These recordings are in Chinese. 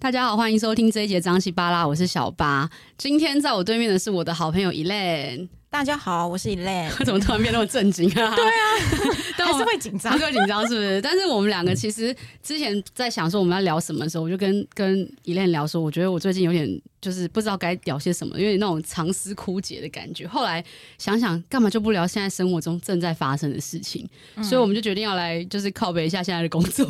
大家好，欢迎收听这一节张西巴拉，我是小八。今天在我对面的是我的好朋友 Elaine。大家好，我是 Elaine。怎么突然变那么正经啊？对啊，但 还是会紧张，还是会紧张，是不是？但是我们两个其实之前在想说我们要聊什么的时候，我就跟跟 Elaine 聊说，我觉得我最近有点就是不知道该聊些什么，因为那种长思枯竭的感觉。后来想想，干嘛就不聊现在生活中正在发生的事情？嗯、所以我们就决定要来就是靠背一下现在的工作，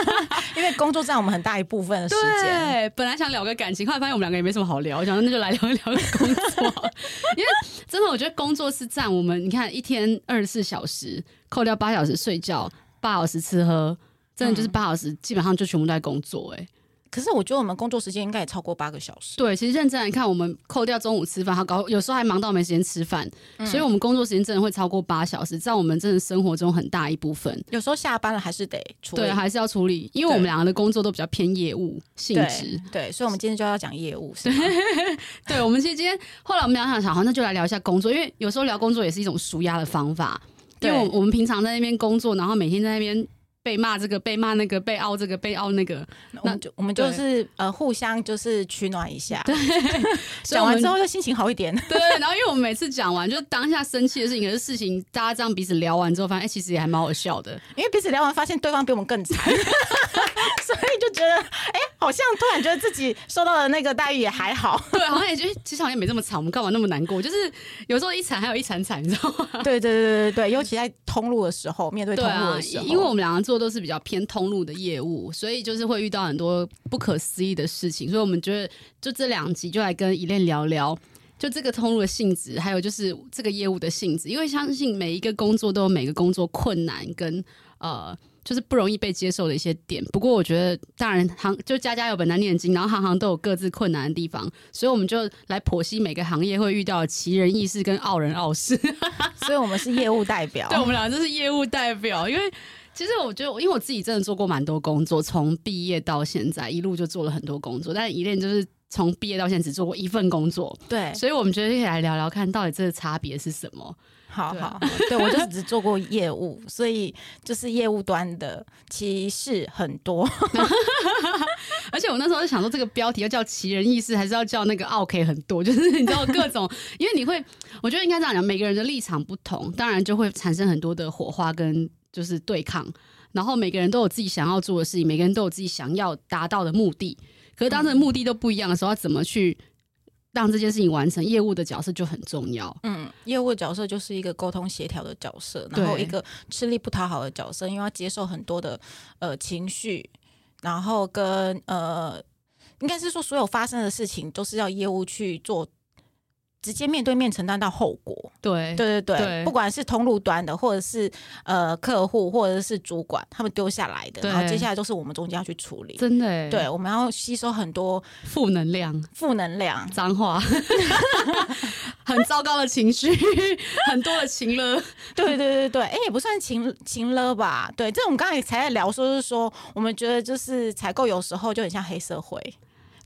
因为工作占我们很大一部分的时间。对，本来想聊个感情，后来发现我们两个也没什么好聊，我想说那就来聊一聊工作，因为真的我。我觉得工作是占我们，你看一天二十四小时，扣掉八小时睡觉，八小时吃喝，真的就是八小时，基本上就全部都在工作，欸。哎。可是我觉得我们工作时间应该也超过八个小时。对，其实认真来看，我们扣掉中午吃饭，还搞有时候还忙到没时间吃饭，嗯、所以我们工作时间真的会超过八小时，在我们真的生活中很大一部分。有时候下班了还是得处理，对，还是要处理，因为我们两个的工作都比较偏业务性质。对，所以我们今天就要讲业务。对，对，我们其实今天后来我们想想想，好，那就来聊一下工作，因为有时候聊工作也是一种舒压的方法。对，因为我我们平常在那边工作，然后每天在那边。被骂这个，被骂那个，被凹这个，被凹那个，那就我们就是呃互相就是取暖一下，对，讲完之后就心情好一点。对，然后因为我们每次讲完就当下生气的事情，可是事情大家这样彼此聊完之后，发现哎、欸，其实也还蛮好笑的，因为彼此聊完发现对方比我们更惨，所以就觉得哎、欸，好像突然觉得自己受到的那个待遇也还好，对，好像也觉得其实好像没这么惨，我们干嘛那么难过？就是有时候一惨还有一惨惨，你知道吗？对对对对对，尤其在通路的时候，面对通路的时候，啊、因为我们两个做。都是比较偏通路的业务，所以就是会遇到很多不可思议的事情，所以我们觉得就这两集就来跟 Elaine 聊聊，就这个通路的性质，还有就是这个业务的性质，因为相信每一个工作都有每个工作困难跟呃。就是不容易被接受的一些点，不过我觉得当然行就家家有本难念的经，然后行行都有各自困难的地方，所以我们就来剖析每个行业会遇到奇人异事跟傲人傲事。所以我们是业务代表，对，我们俩就是业务代表。因为其实我觉得，因为我自己真的做过蛮多工作，从毕业到现在一路就做了很多工作，但 Elaine 就是从毕业到现在只做过一份工作，对，所以我们觉得可以来聊聊看到底这个差别是什么。好好，对，我就只做过业务，所以就是业务端的歧视很多。而且我那时候就想说，这个标题要叫奇人异事，还是要叫那个奥 K 很多？就是你知道各种，因为你会，我觉得应该这样讲，每个人的立场不同，当然就会产生很多的火花跟就是对抗。然后每个人都有自己想要做的事情，每个人都有自己想要达到的目的。可是当这个目的都不一样的时候，要怎么去？让这件事情完成，业务的角色就很重要。嗯，业务的角色就是一个沟通协调的角色，然后一个吃力不讨好的角色，因为要接受很多的呃情绪，然后跟呃，应该是说所有发生的事情都是要业务去做。直接面对面承担到后果，对对对对，不管是通路端的，或者是呃客户，或者是主管，他们丢下来的，然后接下来都是我们中间要去处理。真的，对，我们要吸收很多负能量、负能量、脏话，很糟糕的情绪，很多的情勒。对对对对，哎，也不算情情勒吧？对，这我们刚才才在聊，说是说，我们觉得就是采购有时候就很像黑社会。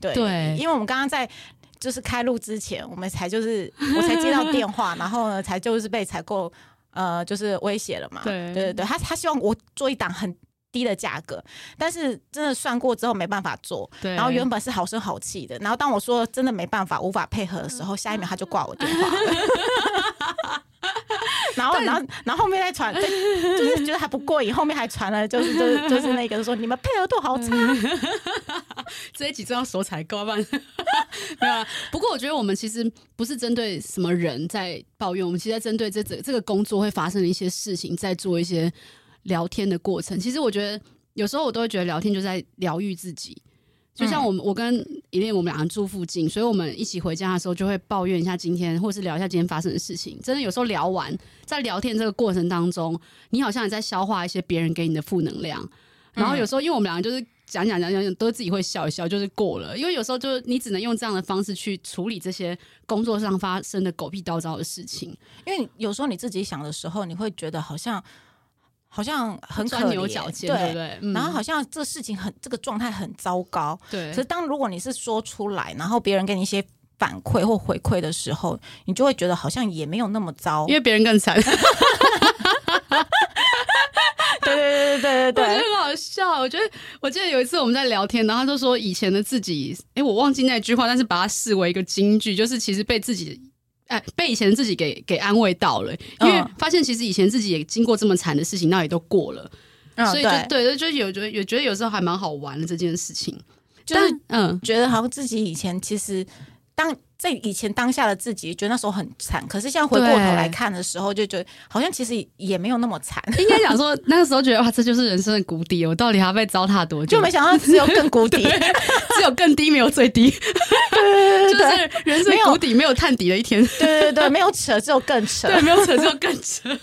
对，对，因为我们刚刚在。就是开录之前，我们才就是我才接到电话，然后呢，才就是被采购呃，就是威胁了嘛。对对对，他他希望我做一档很低的价格，但是真的算过之后没办法做。对。然后原本是好声好气的，然后当我说真的没办法，无法配合的时候，下一秒他就挂我电话了。然后，然后，然后后面再传，就是觉得还不过瘾，后面还传了，就是，就是，就是那个说你们配合度好差，这一集真要手采购吧？没有啊。不过我觉得我们其实不是针对什么人在抱怨，我们其实在针对这这这个工作会发生的一些事情，在做一些聊天的过程。其实我觉得有时候我都会觉得聊天就在疗愈自己。就像我们，我跟 Elaine 我们两个住附近，所以我们一起回家的时候就会抱怨一下今天，或是聊一下今天发生的事情。真的有时候聊完，在聊天这个过程当中，你好像也在消化一些别人给你的负能量。然后有时候，因为我们两个就是讲讲讲讲讲，都自己会笑一笑，就是过了。因为有时候就是你只能用这样的方式去处理这些工作上发生的狗屁叨叨的事情。因为有时候你自己想的时候，你会觉得好像。好像很钻牛角尖，对不对？然后好像这事情很，这个状态很糟糕。对。可是当如果你是说出来，然后别人给你一些反馈或回馈的时候，你就会觉得好像也没有那么糟，因为别人更惨。对对对 我觉得很好笑。我觉得我记得有一次我们在聊天，然后他就说以前的自己，哎、欸，我忘记那句话，但是把它视为一个金句，就是其实被自己哎、欸、被以前的自己给给安慰到了，因为发现其实以前自己也经过这么惨的事情，那也都过了，嗯、所以就对，就有觉得有觉得有时候还蛮好玩的这件事情，就是嗯，觉得好像自己以前其实当。在以前当下的自己觉得那时候很惨，可是现在回过头来看的时候，就觉得好像其实也没有那么惨。应该讲说那个时候觉得哇，这就是人生的谷底，我到底还要被糟蹋多久？就没想到只有更谷底，只有更低，没有最低。对对对，就是人生谷底没有探底的一天。对对对，没有扯，只有更扯。对，没有扯，只有更扯。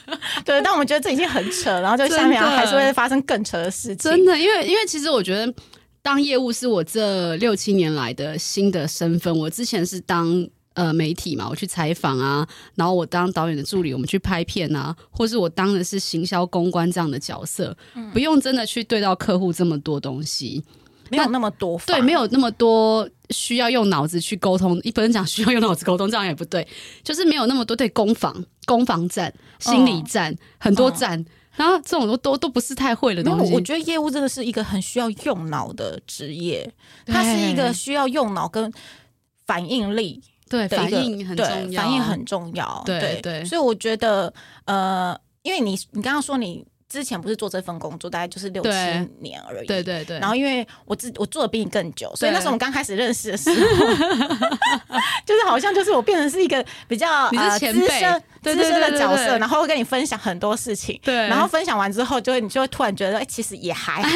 对，但我们觉得这已经很扯，然后就下面还是会发生更扯的事情。真的，因为因为其实我觉得当业务是我这六七年来的新的身份，我之前是当。呃，媒体嘛，我去采访啊，然后我当导演的助理，我们去拍片啊，或是我当的是行销公关这样的角色，嗯、不用真的去对到客户这么多东西，没有那么多，对，没有那么多需要用脑子去沟通。一般人讲需要用脑子沟通，这样也不对，就是没有那么多对攻防、攻防战、心理战、哦、很多战，哦、然后这种都都都不是太会的东西。我觉得业务这个是一个很需要用脑的职业，它是一个需要用脑跟反应力。对，反应很重要，反应很重要。对对，对，所以我觉得，呃，因为你你刚刚说你之前不是做这份工作，大概就是六七年而已。对对对。然后因为我自我做的比你更久，所以那时候我们刚开始认识的时候，就是好像就是我变成是一个比较呃资深资深的角色，然后会跟你分享很多事情。对。然后分享完之后，就会你就会突然觉得，哎，其实也还好，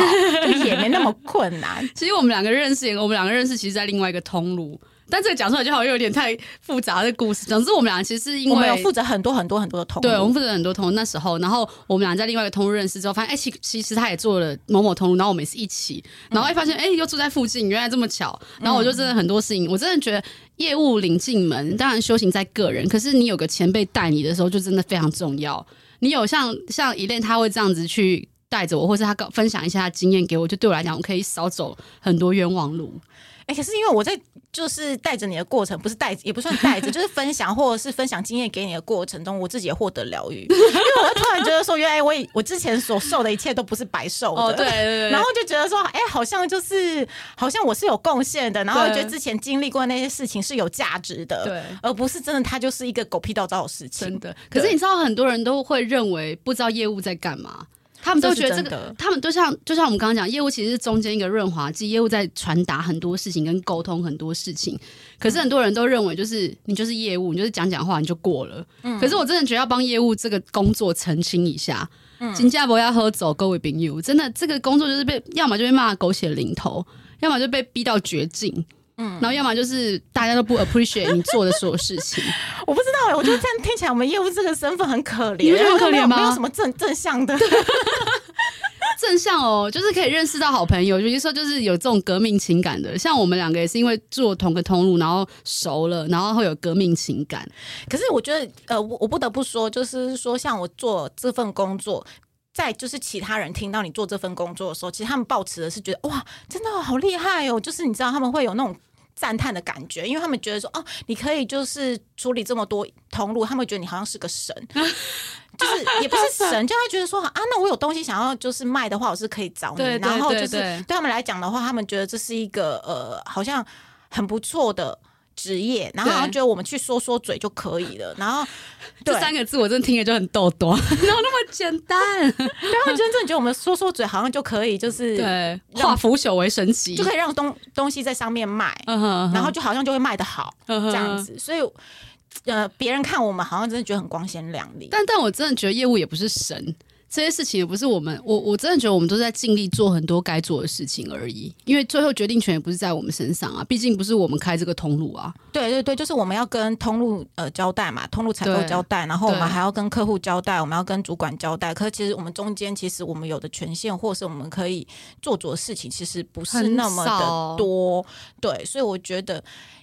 就也没那么困难。其实我们两个认识，我们两个认识，其实在另外一个通路。但这个讲出来就好像有点太复杂的故事。总之，我们俩其实是因为我们有负责很多很多很多的通路，对，我们负责很多通路。那时候，然后我们俩在另外一个通路认识之后，发现哎，其其实他也做了某某通路，然后我们也是一起，然后一发现哎，又住在附近，原来这么巧。然后我就真的很多事情，我真的觉得业务领进门，当然修行在个人，可是你有个前辈带你的时候，就真的非常重要。你有像像 Elaine 他会这样子去带着我，或是他分享一下他经验给我，就对我来讲，我可以少走很多冤枉路。哎、欸，可是因为我在就是带着你的过程，不是带，也不算带着，就是分享或者是分享经验给你的过程中，我自己也获得疗愈。因为我会突然觉得说，原来我我之前所受的一切都不是白受的。哦，对对对。然后就觉得说，哎、欸，好像就是好像我是有贡献的，然后觉得之前经历过那些事情是有价值的，对，而不是真的它就是一个狗屁倒灶的事情。真的。可是你知道，很多人都会认为不知道业务在干嘛。他们都觉得这个，他们都像就像我们刚刚讲，业务其实是中间一个润滑剂，业务在传达很多事情跟沟通很多事情。可是很多人都认为，就是你就是业务，你就是讲讲话你就过了。嗯。可是我真的觉得要帮业务这个工作澄清一下，嗯，新加坡要喝走，Go with you，真的这个工作就是被要么就被骂狗血淋头，要么就被逼到绝境。嗯，然后要么就是大家都不 appreciate 你做的所有事情，我不知道哎、欸，我觉得这样听起来我们业务这个身份很可怜，你不觉得很可怜吗？没有什么正正向的，正向哦，就是可以认识到好朋友，有些时候就是有这种革命情感的，像我们两个也是因为做同个通路，然后熟了，然后会有革命情感。可是我觉得，呃，我我不得不说，就是说，像我做这份工作。在就是其他人听到你做这份工作的时候，其实他们抱持的是觉得哇，真的好厉害哦！就是你知道他们会有那种赞叹的感觉，因为他们觉得说哦，你可以就是处理这么多通路，他们觉得你好像是个神，就是也不是神，就会觉得说啊，那我有东西想要就是卖的话，我是可以找你。对对对对，然后就是对他们来讲的话，他们觉得这是一个呃，好像很不错的。职业，然后好像觉得我们去说说嘴就可以了，然后 这三个字我真的听着就很逗逗，哪有那么简单？对，他们真正觉得我们说说嘴好像就可以，就是对，化腐朽为神奇，就可以让东东西在上面卖，然后就好像就会卖的好这样子，所以呃，别人看我们好像真的觉得很光鲜亮丽，但但我真的觉得业务也不是神。这些事情也不是我们，我我真的觉得我们都在尽力做很多该做的事情而已。因为最后决定权也不是在我们身上啊，毕竟不是我们开这个通路啊。对对对，就是我们要跟通路呃交代嘛，通路采购交代，然后我们还要跟客户交代，我们要跟主管交代。可是其实我们中间其实我们有的权限，或是我们可以做主的事情，其实不是那么的多。对，所以我觉得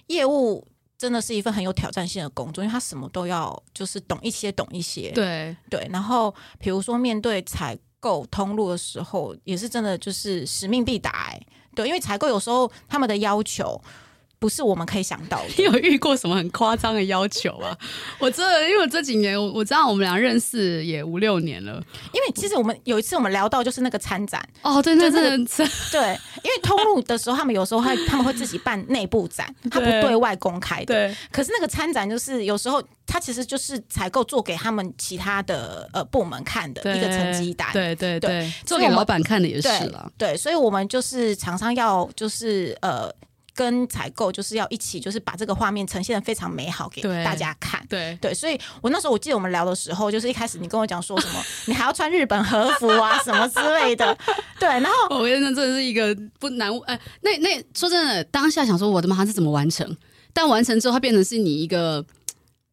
业务。真的是一份很有挑战性的工作，因为他什么都要，就是懂一些，懂一些。对对，然后比如说面对采购通路的时候，也是真的就是使命必达。对，因为采购有时候他们的要求，不是我们可以想到的。你有遇过什么很夸张的要求啊？我这因为我这几年我我知道我们俩认识也五六年了。因为其实我们有一次我们聊到就是那个参展哦，对，那真的 对，因为通路的时候他们有时候会他们会自己办内部展，他不对外公开的。对，可是那个参展就是有时候他其实就是采购做给他们其他的呃部门看的一个成绩单。对对对，做给老板看的也是了。对，所以我们就是厂商要就是呃。跟采购就是要一起，就是把这个画面呈现的非常美好给大家看。对对，所以我那时候我记得我们聊的时候，就是一开始你跟我讲说什么，你还要穿日本和服啊什么之类的。对，然后我觉得这是一个不难哎、呃，那那说真的，当下想说我的妈，是怎么完成？但完成之后，它变成是你一个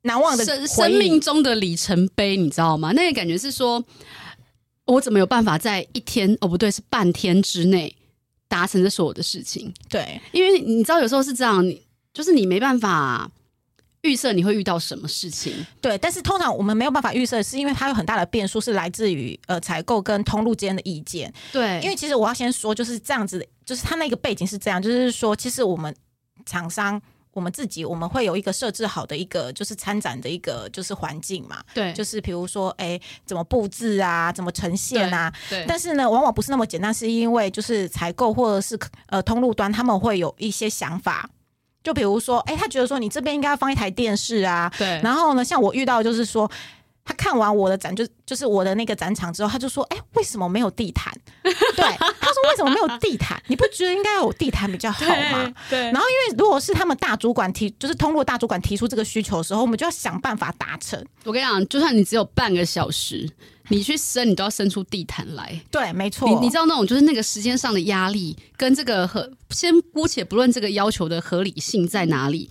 难忘的生生命中的里程碑，你知道吗？那个感觉是说，我怎么有办法在一天哦不对，是半天之内。达成这所有的事情，对，因为你知道有时候是这样，你就是你没办法预设你会遇到什么事情，对。但是通常我们没有办法预设，是因为它有很大的变数，是来自于呃采购跟通路间的意见，对。因为其实我要先说，就是这样子，就是它那个背景是这样，就是说，其实我们厂商。我们自己我们会有一个设置好的一个就是参展的一个就是环境嘛，对，就是比如说哎怎么布置啊，怎么呈现啊，对。对，但是呢，往往不是那么简单，是因为就是采购或者是呃通路端他们会有一些想法，就比如说哎，他觉得说你这边应该要放一台电视啊，对。然后呢，像我遇到就是说。他看完我的展，就就是我的那个展场之后，他就说：“哎、欸，为什么没有地毯？” 对，他说：“为什么没有地毯？你不觉得应该有地毯比较好吗？” 对。然后，因为如果是他们大主管提，就是通过大主管提出这个需求的时候，我们就要想办法达成。我跟你讲，就算你只有半个小时，你去生，你都要生出地毯来。对，没错。你你知道那种就是那个时间上的压力，跟这个和先姑且不论这个要求的合理性在哪里。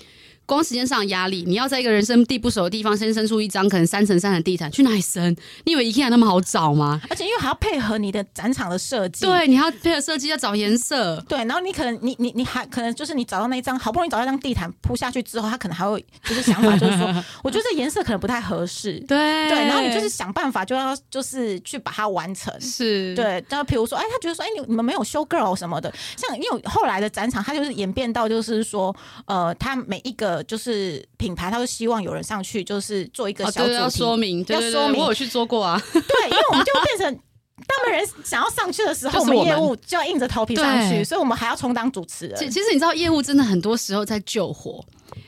光时间上的压力，你要在一个人生地不熟的地方先生出一张可能三乘三的地毯，去哪里生？你以为 IKEA 那么好找吗？而且因为还要配合你的展场的设计，对，你还要配合设计，要找颜色，对，然后你可能你你你还可能就是你找到那一张好不容易找到一张地毯铺下去之后，他可能还会就是想法就是说，我觉得这颜色可能不太合适，对。对，然后你就是想办法就要就是去把它完成，是。对，然后比如说哎，他觉得说哎你你们没有 show girl 什么的，像因为后来的展场，它就是演变到就是说呃，他每一个就是。品牌，他会希望有人上去，就是做一个小主题，要说明，要说明。我有去做过啊，对，因为我们就会变成，当没人想要上去的时候，我们业务就要硬着头皮上去，所以我们还要充当主持人。其其实你知道，业务真的很多时候在救火，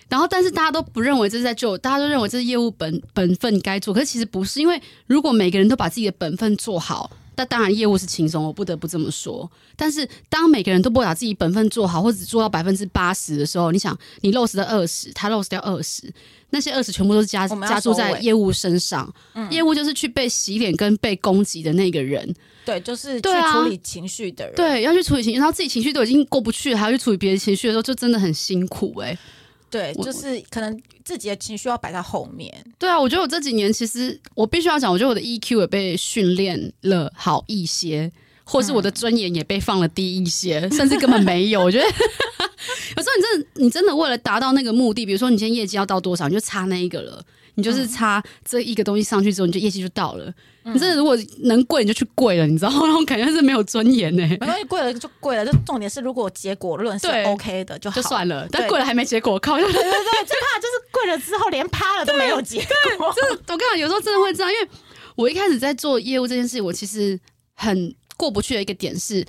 然后但是大家都不认为这是在救，大家都认为这是业务本本分该做，可是其实不是，因为如果每个人都把自己的本分做好。那当然，业务是轻松，我不得不这么说。但是，当每个人都不把自己本分做好，或者只做到百分之八十的时候，你想，你 loss 掉二十，他 loss 掉二十，那些二十全部都是加加注在业务身上。嗯，业务就是去被洗脸跟被攻击的那个人。对，就是去处理情绪的人。对，啊，对，要去处理情绪，然后自己情绪都已经过不去了，还要去处理别人情绪的时候，就真的很辛苦哎，欸。对，就是可能自己的情绪要摆在后面。对啊，我觉得我这几年其实我必须要讲，我觉得我的 EQ 也被训练了好一些，或是我的尊严也被放了低一些，嗯、甚至根本没有。我觉得 有时候你真的，你真的为了达到那个目的，比如说你今天业绩要到多少，你就差那一个了。你就是差这一个东西上去之后，你就业绩就到了。嗯、你这如果能跪，你就去跪了，你知道那种感觉是没有尊严呢、欸。没关系，跪了就跪了。就重点是，如果结果论是 OK 的就好，就算了。但跪了还没结果，靠！对对对，最怕就是跪了之后连趴了都没有结果。就是我跟你讲，有时候真的会这样，因为我一开始在做业务这件事，我其实很过不去的一个点是，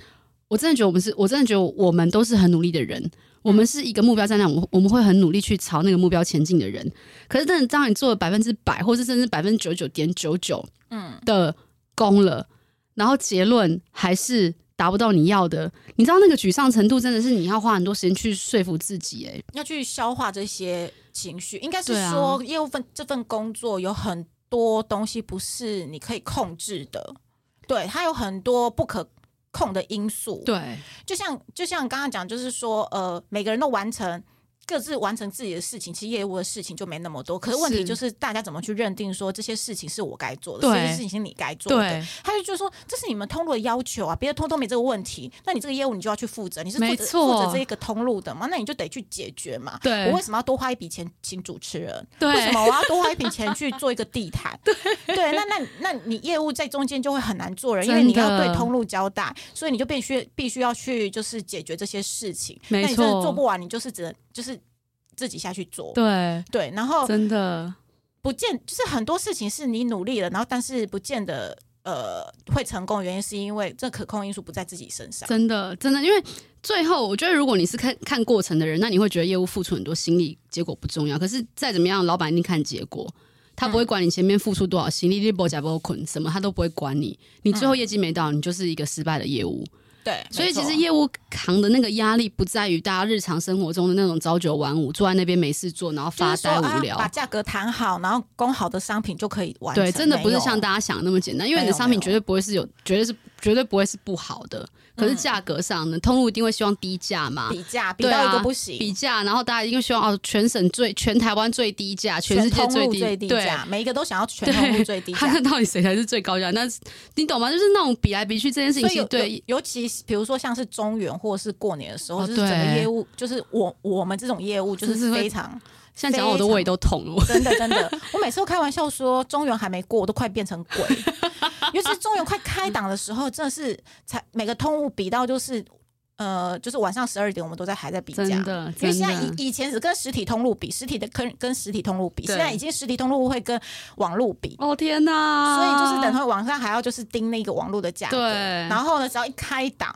我真的觉得我们是，我真的觉得我们都是很努力的人。我们是一个目标在那，我我们会很努力去朝那个目标前进的人。可是，真的当你做了百分之百，或是甚至百分之九十九点九九，嗯的功了，然后结论还是达不到你要的，你知道那个沮丧程度真的是你要花很多时间去说服自己，哎，要去消化这些情绪。应该是说，业务份这份工作有很多东西不是你可以控制的，对，它有很多不可。控的因素，对，就像就像刚刚讲，就是说，呃，每个人都完成，各自完成自己的事情，其实业务的事情就没那么多。可是问题就是大家怎么去认定说这些事情是我该做的，这些事情是你该做的？他就就说这是你们通路的要求啊，别的通都没这个问题，那你这个业务你就要去负责，你是负责负责这一个通路的嘛？那你就得去解决嘛。对，我为什么要多花一笔钱请主持人？对，为什么我要多花一笔钱去做一个地毯？对，对，那那那你业务在中间就会很难做人，因为你要对通路交代，所以你就必须必须要去就是解决这些事情。没错，做不完，你就是只能就是。自己下去做，对对，然后真的不见，就是很多事情是你努力了，然后但是不见得呃会成功，原因是因为这可控因素不在自己身上。真的真的，因为最后我觉得，如果你是看看过程的人，那你会觉得业务付出很多心力，结果不重要。可是再怎么样，老板一定看结果，他不会管你前面付出多少心力，你不加不捆什么，他都不会管你。你最后业绩没到，你就是一个失败的业务。对，所以其实业务扛的那个压力不在于大家日常生活中的那种朝九晚五，坐在那边没事做，然后发呆无聊，把价格谈好，然后供好的商品就可以完成。对，真的不是像大家想的那么简单，因为你的商品绝对不会是有，绝对是绝对不会是不好的。可是价格上呢，通路一定会希望低价嘛，比价比到一个不行，比价，然后大家一定希望哦，全省最全台湾最低价，全世界最低最低价，每一个都想要全通路最低 价。看到底谁才是最高价？那你懂吗？就是那种比来比去这件事情，对，尤其比如说像是中元或者是过年的时候，就是整个业务，就是我我们这种业务就是非常。现在讲我的胃都痛了，真的真的。我每次都开玩笑说，中原还没过，我都快变成鬼。尤其是中原快开档的时候，真的是才每个通路比到就是呃，就是晚上十二点，我们都在还在比价。的，因为现在以以前只跟实体通路比，实体的跟跟实体通路比，现在已经实体通路会跟网路比。哦天哪！所以就是等会网上还要就是盯那个网路的价格。然后呢，只要一开档，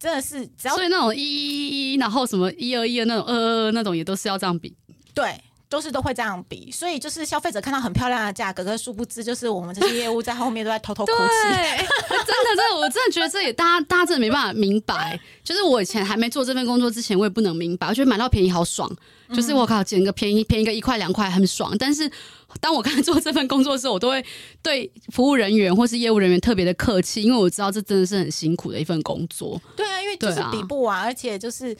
真的是只要所以那种一一一，然后什么一二一二那种二二二那种，也都是要这样比。对，都是都会这样比，所以就是消费者看到很漂亮的价格，可是殊不知就是我们这些业务在后面都在偷偷哭泣。真的，真的，我真的觉得这也大家大家真的没办法明白。就是我以前还没做这份工作之前，我也不能明白。我觉得买到便宜好爽，就是我靠捡个便宜便宜个一块两块很爽。但是 当我开始做这份工作的时候，我都会对服务人员或是业务人员特别的客气，因为我知道这真的是很辛苦的一份工作。对啊，因为就是比不完，而且就是。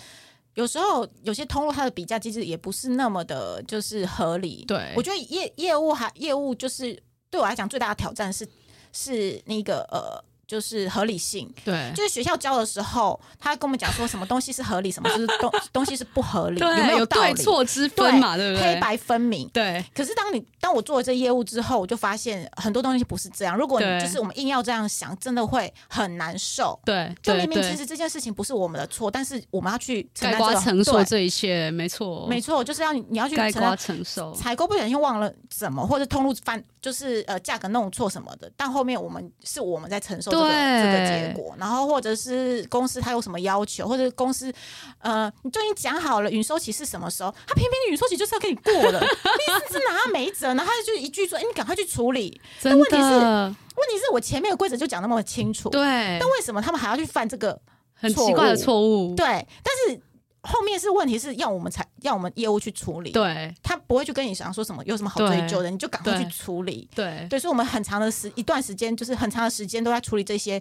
有时候有些通路它的比价机制也不是那么的，就是合理。对，我觉得业业务还业务就是对我来讲最大的挑战是是那个呃。就是合理性，对，就是学校教的时候，他跟我们讲说什么东西是合理，什么就是东 东西是不合理，有没有道理？对错之分嘛，对，不对？黑白分明，对。可是当你当我做了这业务之后，我就发现很多东西不是这样。如果你就是我们硬要这样想，真的会很难受。对，就明明其实这件事情不是我们的错，但是我们要去承担承受这一切，没错，没错，就是要你要去承担承受。采购不小心忘了怎么，或者通路翻就是呃价格弄错什么的，但后面我们是我们在承受这个这个结。果，然后或者是公司他有什么要求，或者公司，呃，你就已经讲好了允收期是什么时候，他偏偏允收期就是要给你过了，你是拿他没辙，然后他就一句说，哎，你赶快去处理。但问题是，问题是我前面的规则就讲那么清楚，对，但为什么他们还要去犯这个很奇怪的错误？对，但是。后面是问题是要我们才要我们业务去处理，对，他不会去跟你想说什么有什么好追究的，你就赶快去处理，对。对，所以我们很长的时一段时间，就是很长的时间都在处理这些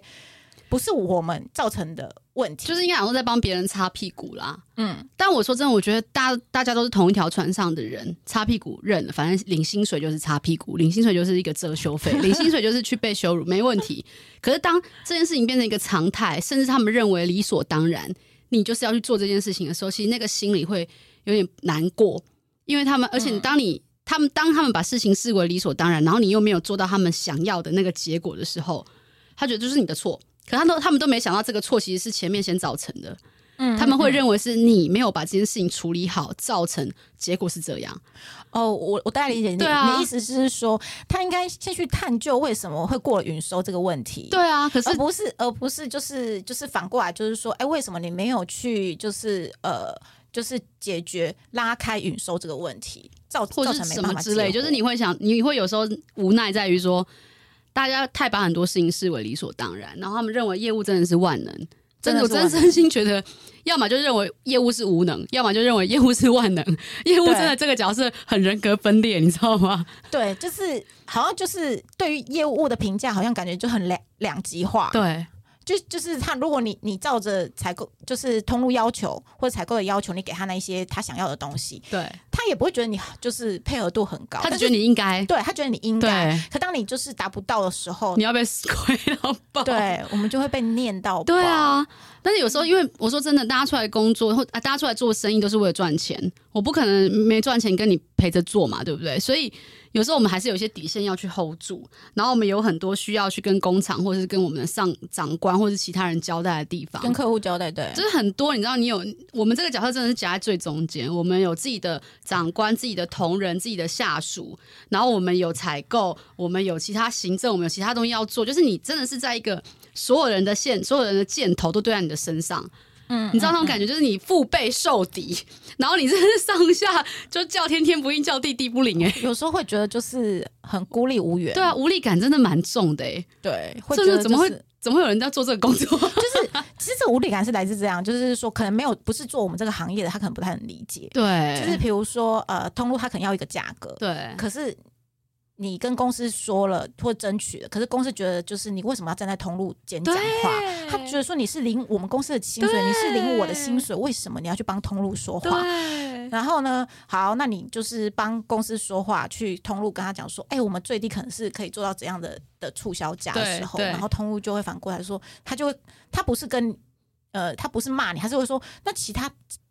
不是我们造成的问题，就是应该好像在帮别人擦屁股啦，嗯，但我说真的，我觉得大大家都是同一条船上的人，擦屁股认了，反正领薪水就是擦屁股，领薪水就是一个遮羞费，领薪水就是去被羞辱，没问题。可是当这件事情变成一个常态，甚至他们认为理所当然。你就是要去做这件事情的时候，其实那个心里会有点难过，因为他们，而且当你、嗯、他们当他们把事情视为理所当然，然后你又没有做到他们想要的那个结果的时候，他觉得就是你的错。可他都他们都没想到这个错其实是前面先造成的，嗯，他们会认为是你没有把这件事情处理好，造成结果是这样。哦，我我大概理解你，啊、你的意思是说，他应该先去探究为什么会过了允收这个问题。对啊，可是而不是而不是就是就是反过来就是说，哎，为什么你没有去就是呃就是解决拉开允收这个问题，造造成没办法之类，就是你会想，你会有时候无奈在于说，大家太把很多事情视为理所当然，然后他们认为业务真的是万能。真的，我真真心觉得，要么就认为业务是无能，要么就认为业务是万能。业务真的这个角色很人格分裂，你知道吗？对，就是好像就是对于业务的评价，好像感觉就很两两极化。对，就就是他，如果你你照着采购就是通路要求或者采购的要求，你给他那一些他想要的东西，对，他也不会觉得你就是配合度很高，他就觉得你应该，对他觉得你应该。可当你就是达不到的时候，你要被亏到爆，对，我们就会被念到爆。对啊，但是有时候因为我说真的，大家出来工作或大家出来做生意都是为了赚钱，我不可能没赚钱跟你陪着做嘛，对不对？所以。有时候我们还是有一些底线要去 hold 住，然后我们有很多需要去跟工厂或者是跟我们的上长官或者是其他人交代的地方，跟客户交代，对，就是很多。你知道，你有我们这个角色真的是夹在最中间，我们有自己的长官、自己的同仁、自己的下属，然后我们有采购，我们有其他行政，我们有其他东西要做，就是你真的是在一个所有人的线、所有人的箭头都对在你的身上。嗯，你知道那种感觉，就是你腹背受敌，然后你真是上下就叫天天不应，叫地地不灵哎、欸。有时候会觉得就是很孤立无援，对啊，无力感真的蛮重的哎、欸。对，会觉得、就是、怎么会怎么会有人在做这个工作？就是其实这无力感是来自这样，就是说可能没有不是做我们这个行业的，他可能不太能理解。对，就是比如说呃，通路他可能要一个价格，对，可是。你跟公司说了或争取了，可是公司觉得就是你为什么要站在通路间讲话？他觉得说你是领我们公司的薪水，你是领我的薪水，为什么你要去帮通路说话？然后呢，好，那你就是帮公司说话，去通路跟他讲说，哎、欸，我们最低可能是可以做到怎样的的促销价的时候，然后通路就会反过来说，他就会他不是跟呃他不是骂你，他是会说那其他。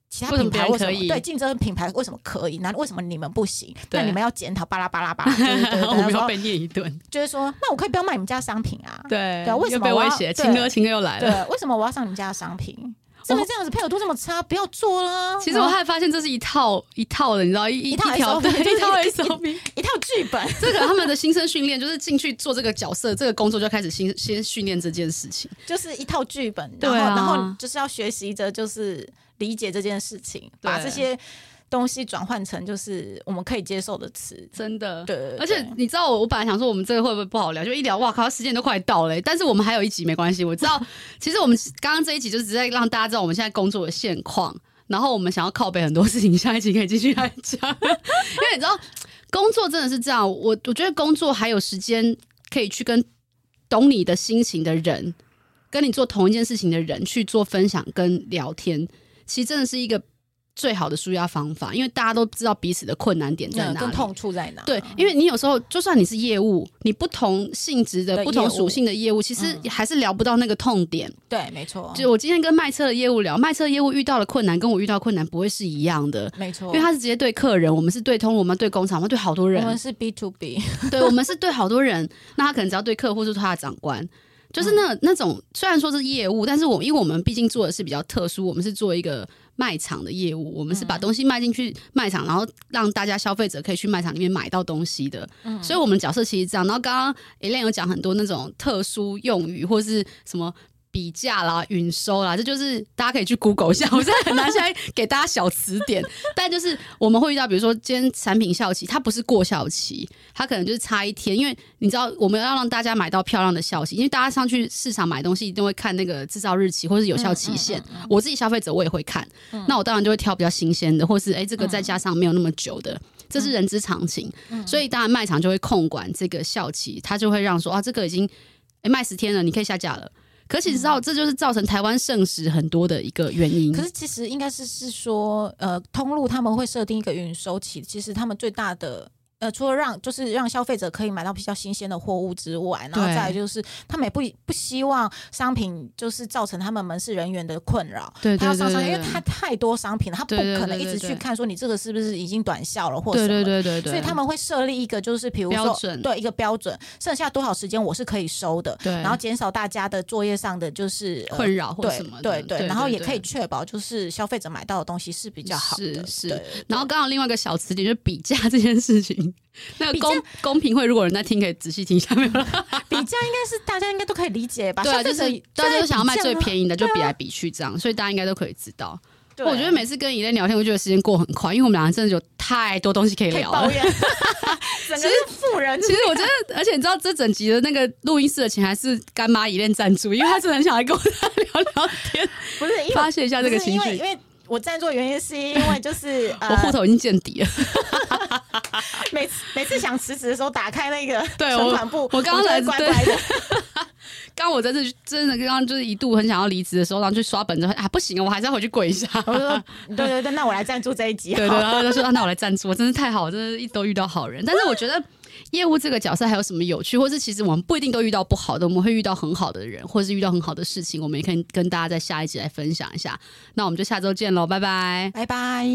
其他品牌为什么，对竞争品牌为什么可以？那为什么你们不行？那你们要检讨巴拉巴拉巴拉，对对对，我们要被念一顿。就是说，那我可以不要卖你们家商品啊？对对，为什么被威胁？情哥，情哥又来了。对，为什么我要上你们家的商品？怎么这样子配合度这么差？不要做了。其实我还发现这是一套一套的，你知道，一一套一套 SOP，一套剧本。这个他们的新生训练就是进去做这个角色，这个工作就开始先先训练这件事情，就是一套剧本。然后，然后就是要学习着，就是。理解这件事情，把这些东西转换成就是我们可以接受的词，真的。对，而且你知道我，我本来想说我们这个会不会不好聊，就一聊，哇靠，时间都快到了。但是我们还有一集没关系，我知道。其实我们刚刚这一集就是在让大家知道我们现在工作的现况，然后我们想要靠北很多事情，下一集可以继续来讲。因为你知道，工作真的是这样，我我觉得工作还有时间可以去跟懂你的心情的人，跟你做同一件事情的人去做分享跟聊天。其实真的是一个最好的舒压方法，因为大家都知道彼此的困难点在哪里，跟痛处在哪。对，因为你有时候就算你是业务，你不同性质的、不同属性的业务，其实还是聊不到那个痛点。对，没错。就我今天跟卖车的业务聊，卖车的业务遇到的困难跟我遇到困难不会是一样的。没错，因为他是直接对客人，我们是对通，我们对工厂，我们对好多人。我们是 B to B，对，我们是对好多人。那他可能只要对客户，就是他的长官。就是那那种虽然说是业务，但是我因为我们毕竟做的是比较特殊，我们是做一个卖场的业务，我们是把东西卖进去卖场，然后让大家消费者可以去卖场里面买到东西的。嗯，所以我们角色其实这样。然后刚刚 Elaine 有讲很多那种特殊用语或是什么。比价啦，允收啦，这就是大家可以去 Google 一下。我现在很难现在给大家小词典，但就是我们会遇到，比如说今天产品效期，它不是过效期，它可能就是差一天。因为你知道，我们要让大家买到漂亮的效期，因为大家上去市场买东西一定会看那个制造日期或是有效期限。嗯嗯嗯嗯、我自己消费者我也会看，嗯、那我当然就会挑比较新鲜的，或是哎、欸、这个再加上没有那么久的，这是人之常情。嗯、所以当然卖场就会控管这个效期，他就会让说啊，这个已经哎、欸、卖十天了，你可以下架了。可是你知道，这就是造成台湾剩食很多的一个原因。可是其实应该是是说，呃，通路他们会设定一个运收期，其实他们最大的。呃，除了让就是让消费者可以买到比较新鲜的货物之外，然后再来就是他们也不不希望商品就是造成他们门市人员的困扰。对，他要上商，因为他太多商品了，他不可能一直去看说你这个是不是已经短效了或什么。对对对对。所以他们会设立一个就是比如说对一个标准，剩下多少时间我是可以收的，对，然后减少大家的作业上的就是困扰或什么。对对，然后也可以确保就是消费者买到的东西是比较好的。是是。然后刚好另外一个小词点就是比价这件事情。那个公公平会，如果人在听，可以仔细听一下没有？比较应该是大家应该都可以理解吧？对啊，就是大家都想要卖最便宜的，就比来比去这样，所以大家应该都可以知道。我觉得每次跟伊莲聊天，我觉得时间过很快，因为我们两个真的有太多东西可以聊了。其实富人，其实我觉得，而且你知道，这整集的那个录音室的钱还是干妈伊莲赞助，因为她真的很想来跟我聊聊天，不是发泄一下这个情绪。因为我赞助的原因是因为就是 我户头已经见底了。每次每次想辞职的时候，打开那个 对存款簿，我刚刚才乖乖的。刚我在这真的刚刚就是一度很想要离职的时候，然后去刷本子啊，不行，我还是要回去跪一下。我说对对对，那我来赞助这一集。对对，然后就说、啊、那我来赞助，真是太好，真的一都遇到好人。但是我觉得业务这个角色还有什么有趣或是其实我们不一定都遇到不好的我们会遇到很好的人或是遇到很好的事情我们也可以跟大家在下一集来分享一下。那我们就下周见喽拜拜。拜拜。